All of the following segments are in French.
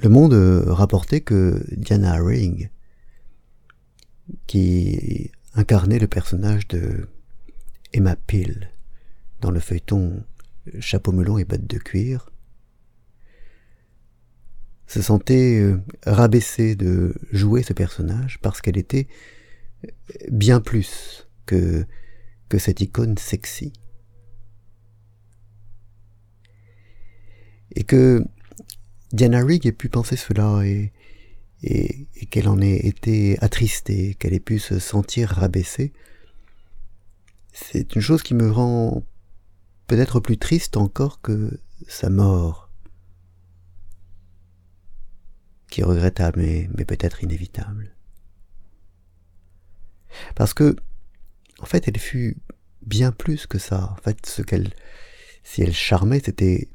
Le Monde rapportait que Diana Ring, qui incarnait le personnage de Emma Peel dans le feuilleton Chapeau melon et bottes de cuir, se sentait euh, rabaissée de jouer ce personnage parce qu'elle était bien plus que, que cette icône sexy. Et que Diana Rigg ait pu penser cela et, qu'elle en ait été attristée, qu'elle ait pu se sentir rabaissée, c'est une chose qui me rend peut-être plus triste encore que sa mort, qui est regrettable mais, mais peut-être inévitable. Parce que, en fait, elle fut bien plus que ça. En fait, ce qu'elle, si elle charmait, c'était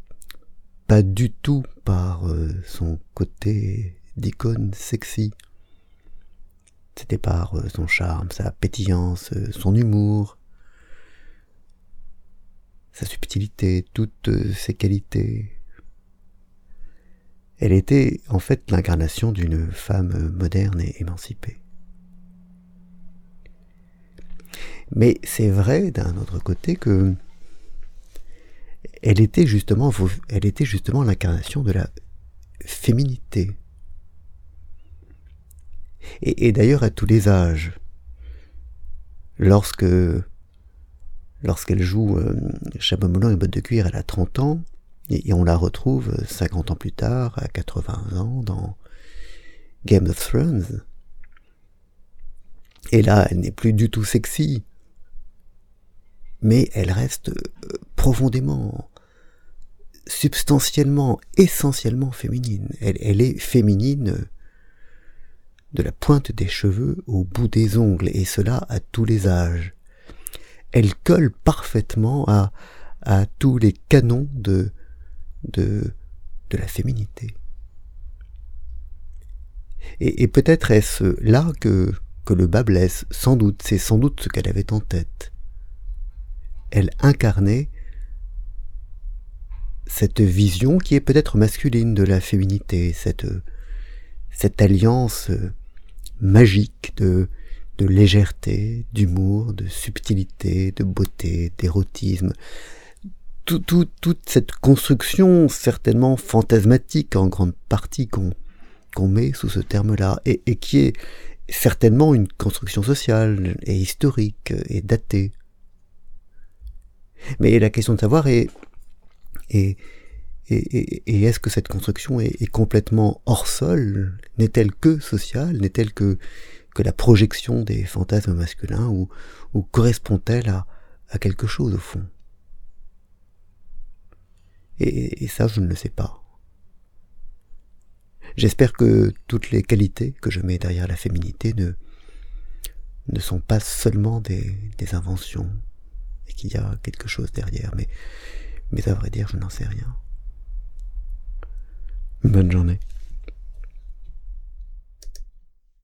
pas du tout par euh, son côté d'icône sexy. C'était par euh, son charme, sa pétillance, euh, son humour, sa subtilité, toutes ses qualités. Elle était en fait l'incarnation d'une femme moderne et émancipée. Mais c'est vrai d'un autre côté que elle était justement, l'incarnation de la féminité. Et, d'ailleurs à tous les âges. Lorsque lorsqu'elle joue euh, Chapeau melon et bottes de cuir, elle a 30 ans, et, on la retrouve 50 ans plus tard, à 80 ans, dans Game of Thrones. Et là, elle n'est plus du tout sexy, mais elle reste euh, profondément substantiellement, essentiellement féminine. Elle, est féminine de la pointe des cheveux au bout des ongles, et cela à tous les âges. Elle colle parfaitement à, à tous les canons de, de, de la féminité. Et, et peut-être est-ce là que, que le bas blesse, sans doute, c'est sans doute ce qu'elle avait en tête. Elle incarnait cette vision qui est peut-être masculine de la féminité, cette, alliance magique de, légèreté, d'humour, de subtilité, de beauté, d'érotisme, tout, toute cette construction certainement fantasmatique en grande partie qu'on qu'on met sous ce terme-là, et, et, qui est certainement une construction sociale et historique et datée. Mais la question de savoir est et, et, est-ce que cette construction est, complètement hors sol? N'est-elle que sociale? N'est-elle que, la projection des fantasmes masculins Ou, correspond-elle à, quelque chose au fond? Et, ça, je ne le sais pas. J'espère que toutes les qualités que je mets derrière la féminité ne, ne sont pas seulement des, des inventions, et qu'il y a quelque chose derrière, mais mais à vrai dire, je n'en sais rien. Bonne journée.